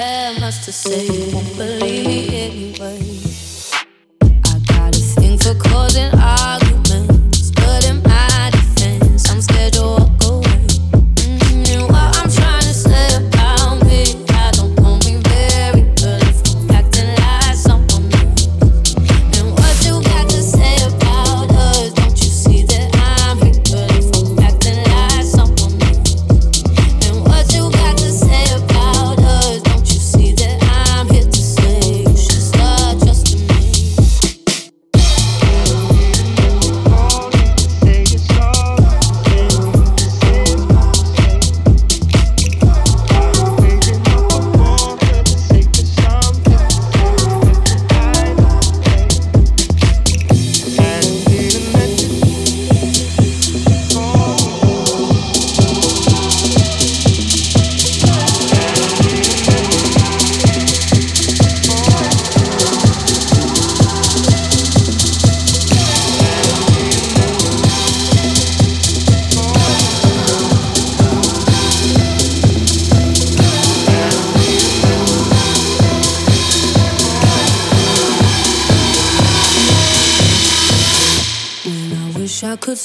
I must have said, won't believe me anyway.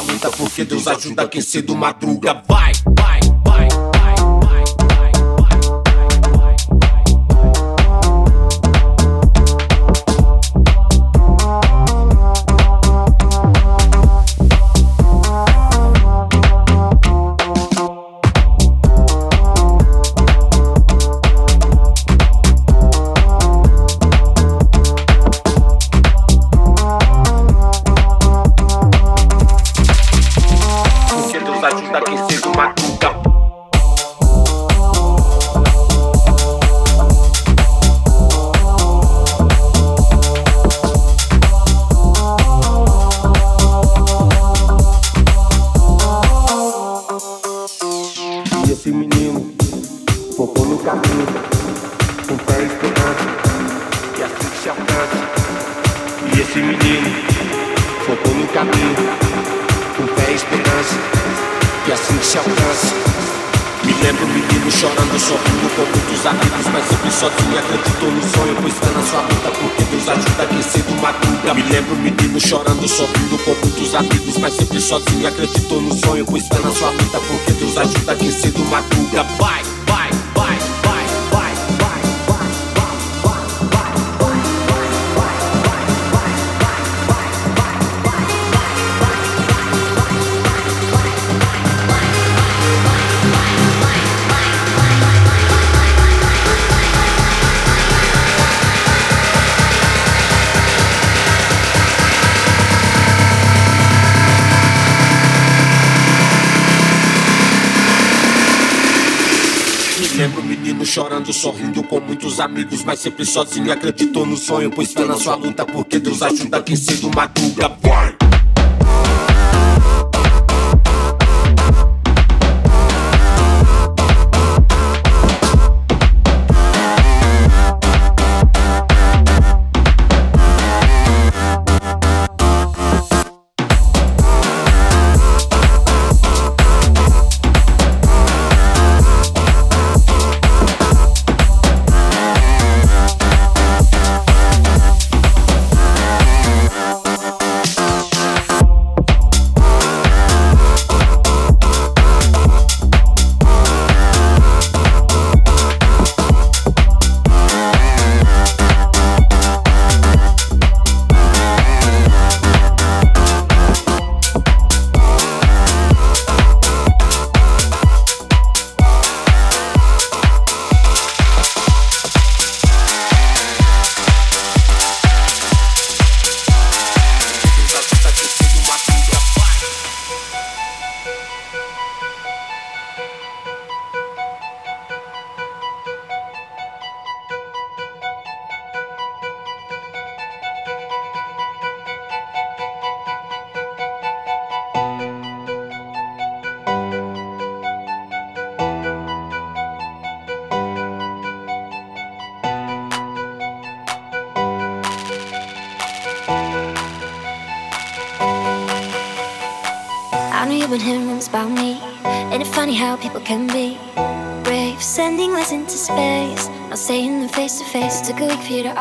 luta, porque Deus ajuda quem cedo madruga. Vai! Chorando, sorrindo com muitos amigos, mas sempre sozinho. Acreditou no sonho, pois fé na sua luta, porque Deus ajuda quem cedo madruga. Vai!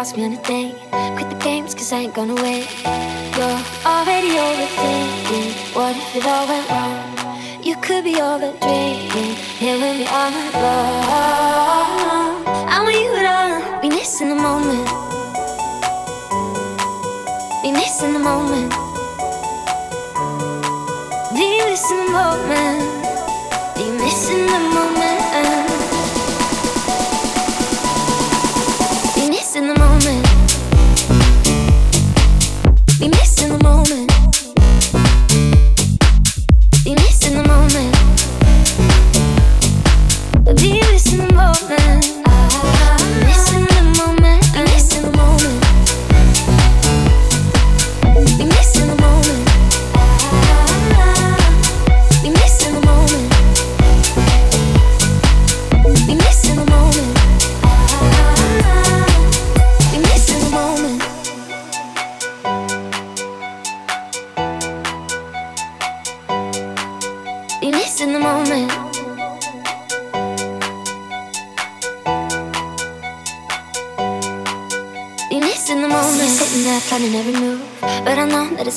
Ask me on a date. Quit the games, cause I ain't gonna wait. You're already overthinking. What if it all went wrong? You could be over drinking. Here with me all night long. I want you to be missing the moment. Be missing the moment. Be missing the moment. Be missing the moment.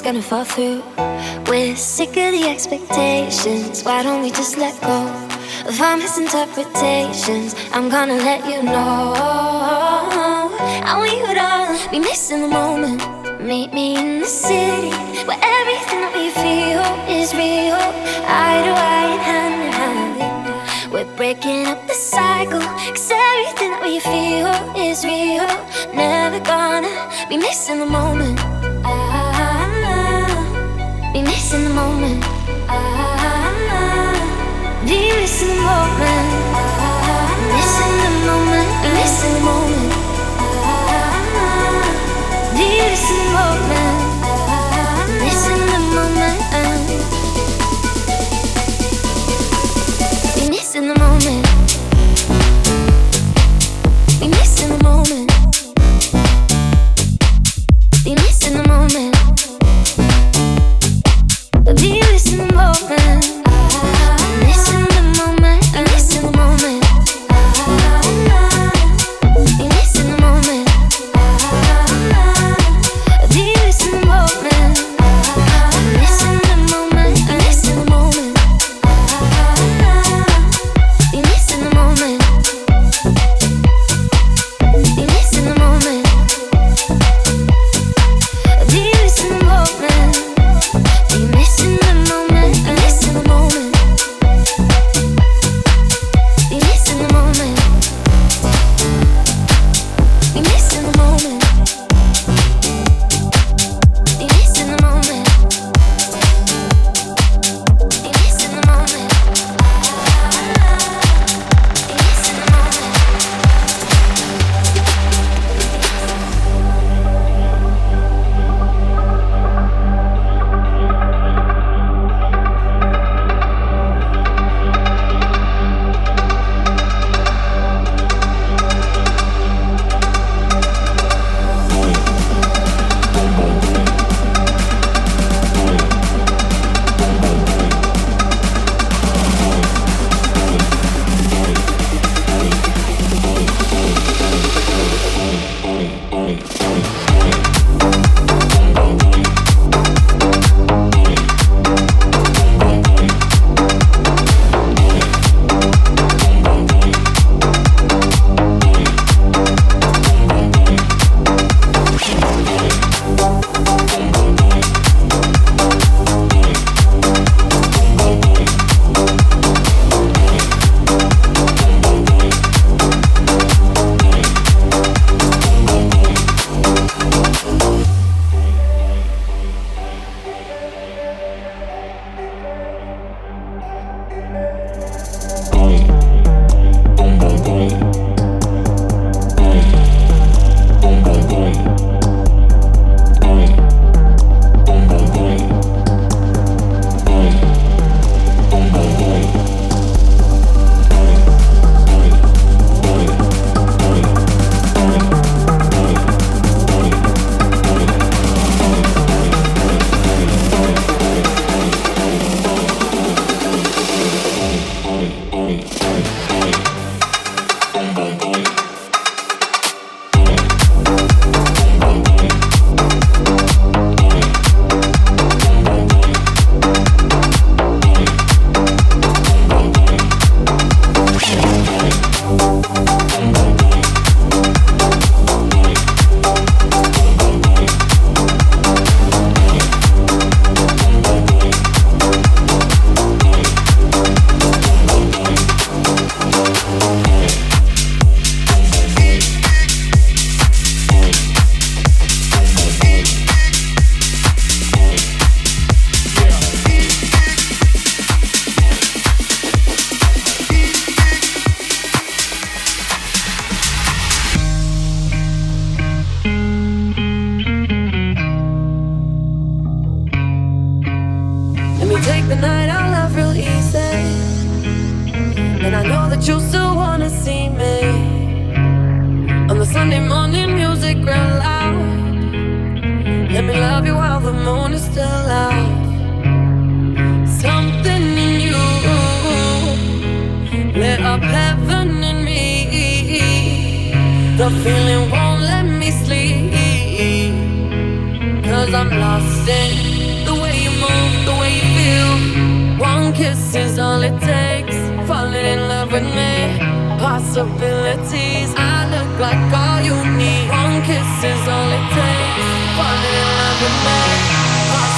Gonna fall through. We're sick of the expectations. Why don't we just let go of our misinterpretations? I'm gonna let you know. I want you to be missing the moment. Meet me in the city where everything that we feel is real. Eye to eye and hand in hand. We're breaking up the cycle. Cause everything that we feel is real. Never gonna be missing the moment Be missing the moment. Ah, you missing the moment? Ah, missing the moment. Missing the moment. The moment?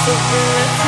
Possibilities, I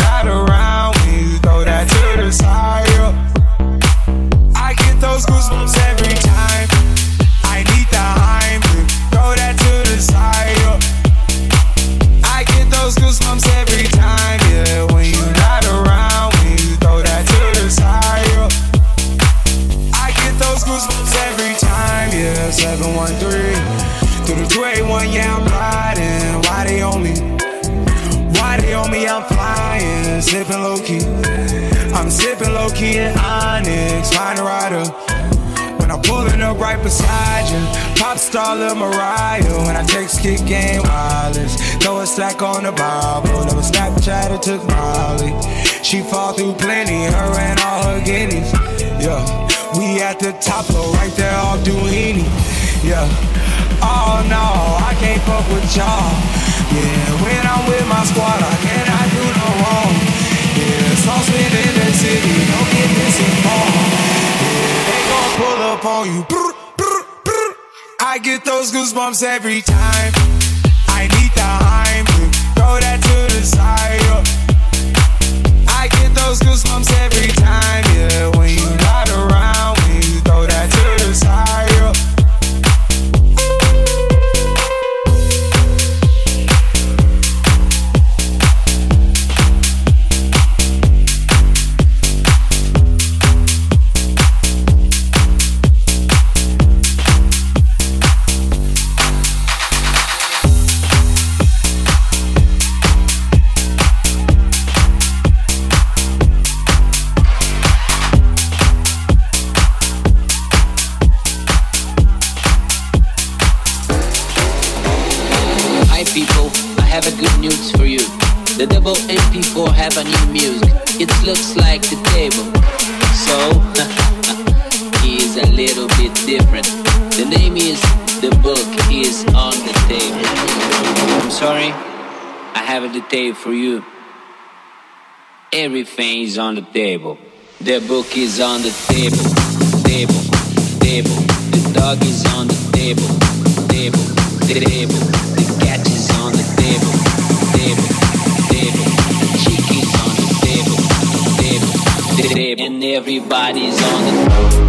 up right beside you, pop star Lil Mariah. When I text kick game wireless, throw a stack on the Bible. Never Snapchat or took Molly. She fall through plenty, her and all her guineas. Yeah, we at the top floor, right there off Duini. Yeah. Oh no, I can't fuck with y'all. Yeah, when I'm with my squad, I cannot do no wrong. Yeah, sauce in the city, don't get misinformed. Up on you. I get those goosebumps every time. I need the Heimlich, throw that to the side. I get those goosebumps every time, yeah. Detail for you. Everything is on the table. The book is on the table. Table, table. The dog is on the table. Table, table. The cat is on the table. Table, table and everybody's on the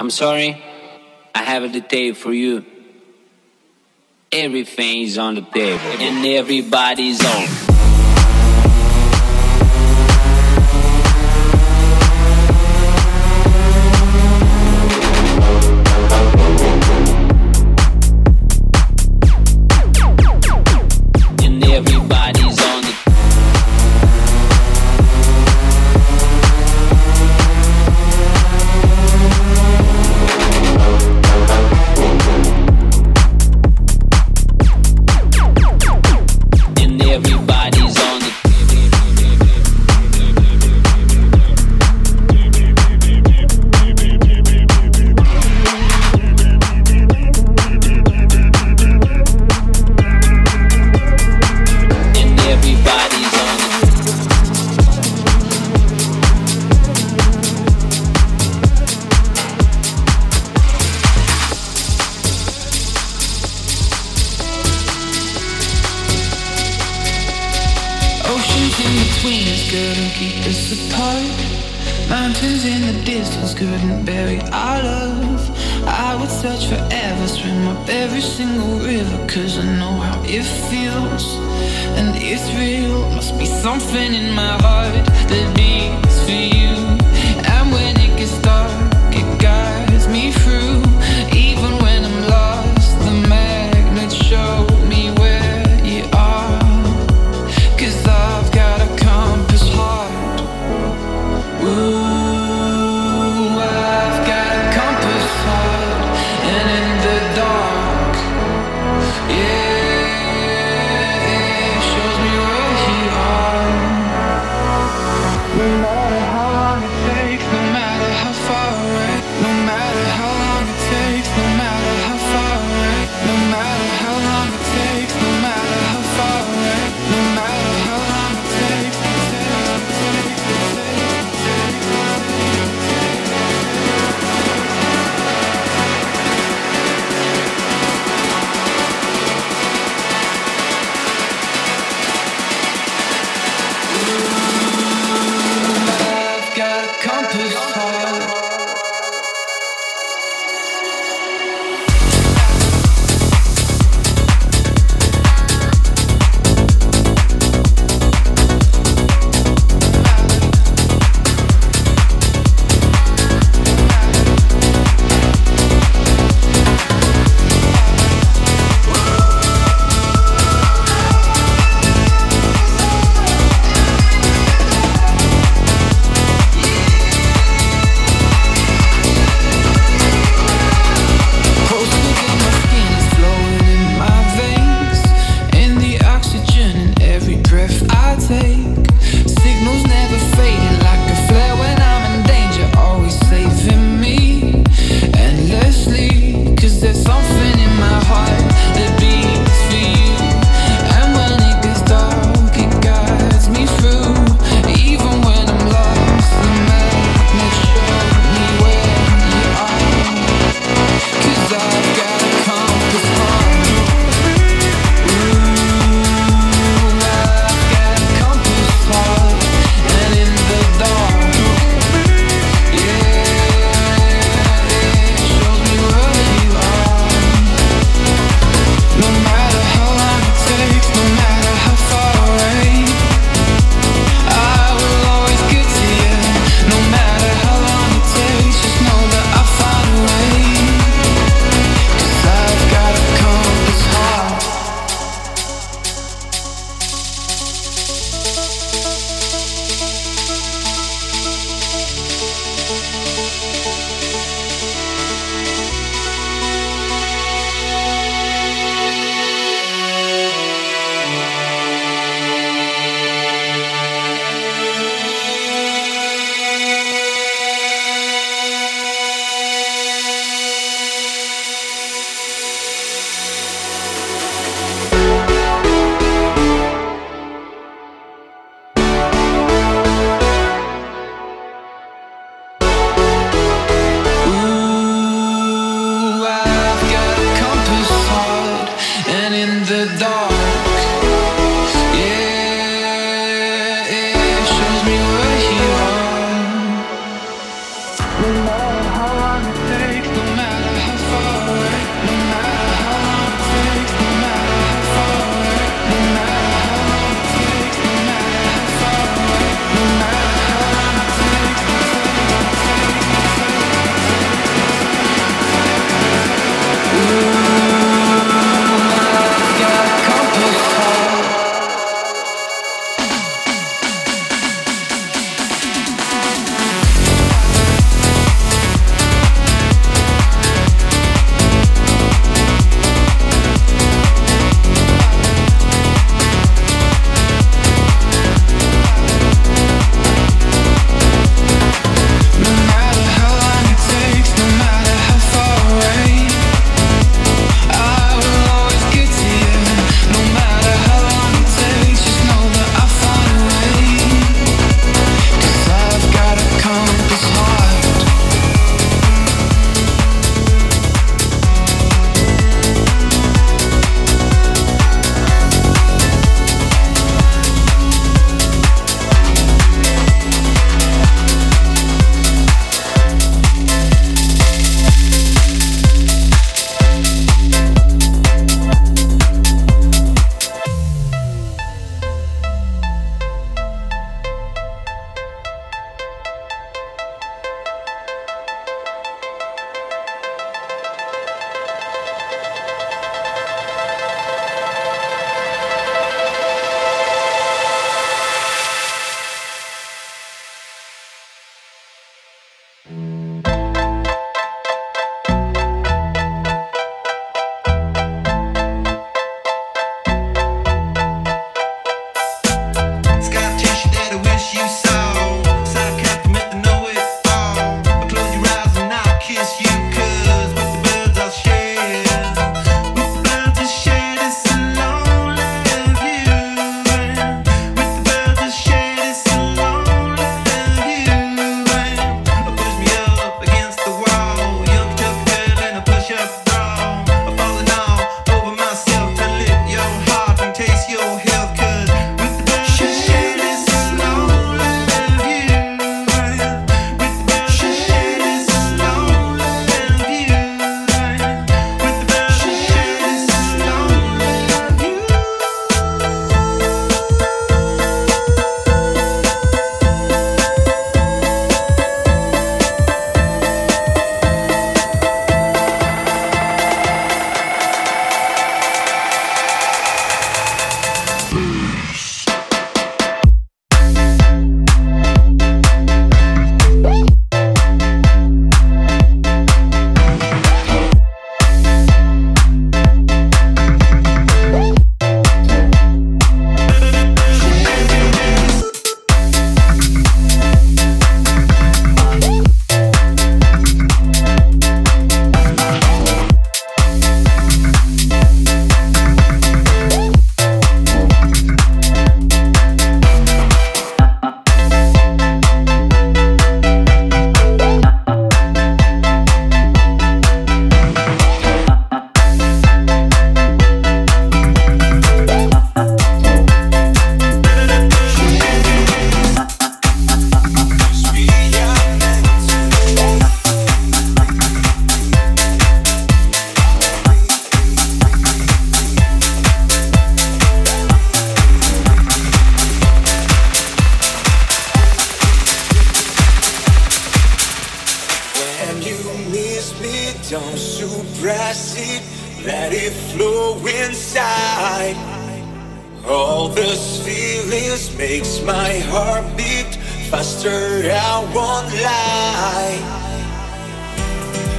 I'm sorry, I have a detail for you. Everything's on the table and everybody's on.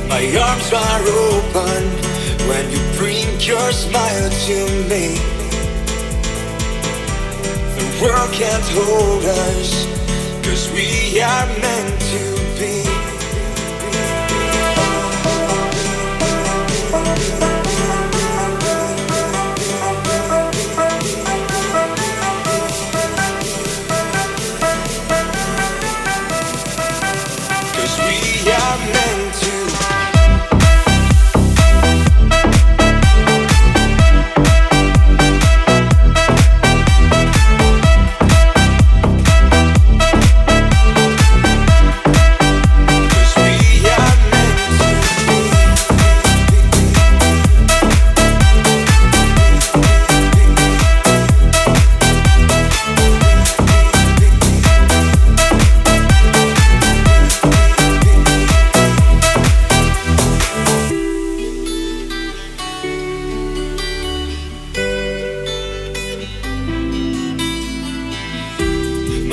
My arms are open when you bring your smile to me. The world can't hold us, cause we are meant to be.